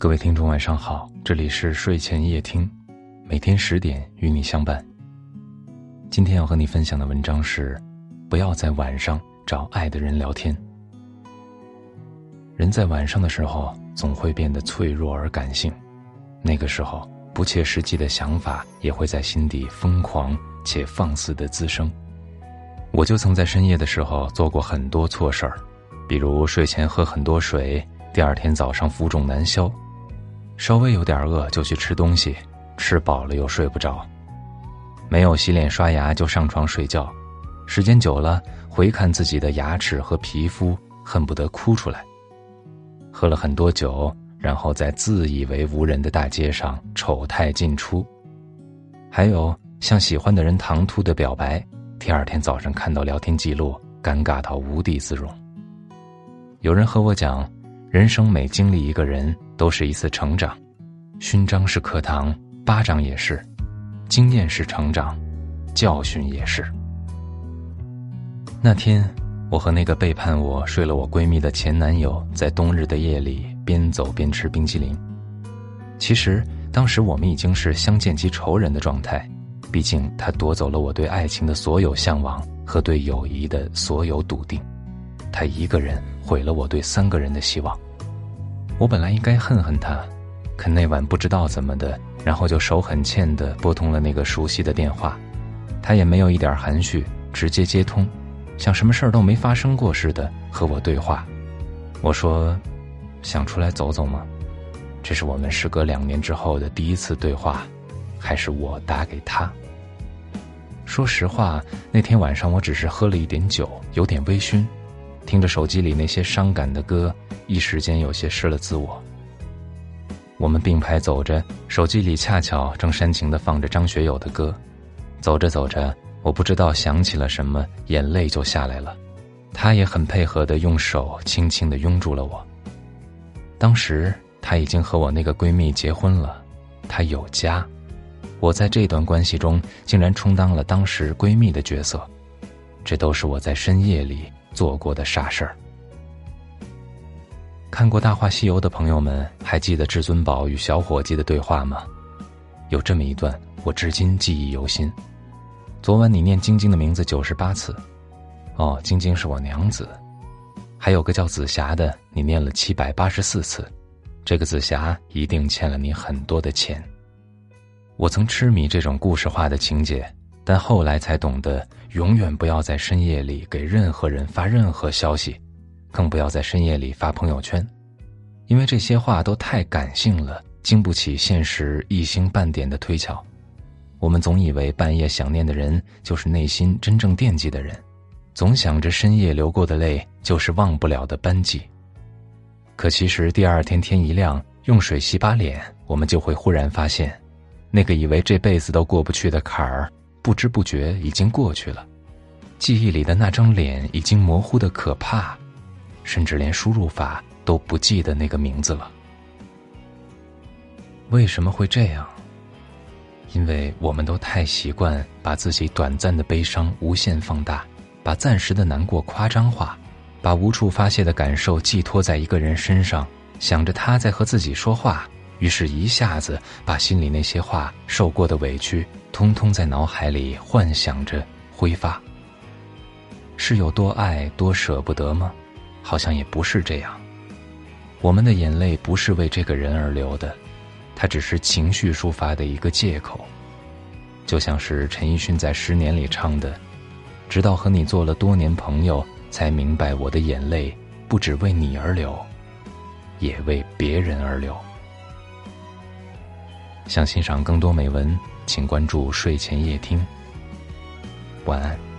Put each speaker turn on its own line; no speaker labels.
各位听众，晚上好，这里是睡前夜听，每天十点与你相伴。今天要和你分享的文章是：不要在晚上找爱的人聊天。人在晚上的时候总会变得脆弱而感性，那个时候不切实际的想法也会在心底疯狂且放肆的滋生。我就曾在深夜的时候做过很多错事儿，比如睡前喝很多水，第二天早上浮肿难消。稍微有点饿就去吃东西，吃饱了又睡不着，没有洗脸刷牙就上床睡觉，时间久了回看自己的牙齿和皮肤，恨不得哭出来。喝了很多酒，然后在自以为无人的大街上丑态尽出。还有向喜欢的人唐突的表白，第二天早上看到聊天记录，尴尬到无地自容。有人和我讲。人生每经历一个人，都是一次成长。勋章是课堂，巴掌也是；经验是成长，教训也是。那天，我和那个背叛我、睡了我闺蜜的前男友，在冬日的夜里边走边吃冰淇淋。其实，当时我们已经是相见即仇人的状态，毕竟他夺走了我对爱情的所有向往和对友谊的所有笃定。他一个人毁了我对三个人的希望。我本来应该恨恨他，可那晚不知道怎么的，然后就手很欠的拨通了那个熟悉的电话。他也没有一点含蓄，直接接通，像什么事儿都没发生过似的和我对话。我说：“想出来走走吗？”这是我们时隔两年之后的第一次对话，还是我打给他。说实话，那天晚上我只是喝了一点酒，有点微醺。听着手机里那些伤感的歌，一时间有些失了自我。我们并排走着，手机里恰巧正煽情的放着张学友的歌。走着走着，我不知道想起了什么，眼泪就下来了。他也很配合的用手轻轻的拥住了我。当时他已经和我那个闺蜜结婚了，他有家，我在这段关系中竟然充当了当时闺蜜的角色，这都是我在深夜里。做过的傻事儿。看过《大话西游》的朋友们，还记得至尊宝与小伙计的对话吗？有这么一段，我至今记忆犹新。昨晚你念晶晶的名字九十八次，哦，晶晶是我娘子。还有个叫紫霞的，你念了七百八十四次，这个紫霞一定欠了你很多的钱。我曾痴迷这种故事化的情节。但后来才懂得，永远不要在深夜里给任何人发任何消息，更不要在深夜里发朋友圈，因为这些话都太感性了，经不起现实一星半点的推敲。我们总以为半夜想念的人就是内心真正惦记的人，总想着深夜流过的泪就是忘不了的斑迹。可其实第二天天一亮，用水洗把脸，我们就会忽然发现，那个以为这辈子都过不去的坎儿。不知不觉已经过去了，记忆里的那张脸已经模糊的可怕，甚至连输入法都不记得那个名字了。为什么会这样？因为我们都太习惯把自己短暂的悲伤无限放大，把暂时的难过夸张化，把无处发泄的感受寄托在一个人身上，想着他在和自己说话。于是，一下子把心里那些话、受过的委屈，通通在脑海里幻想着挥发。是有多爱、多舍不得吗？好像也不是这样。我们的眼泪不是为这个人而流的，它只是情绪抒发的一个借口。就像是陈奕迅在《十年》里唱的：“直到和你做了多年朋友，才明白我的眼泪不只为你而流，也为别人而流。”想欣赏更多美文，请关注睡前夜听。晚安。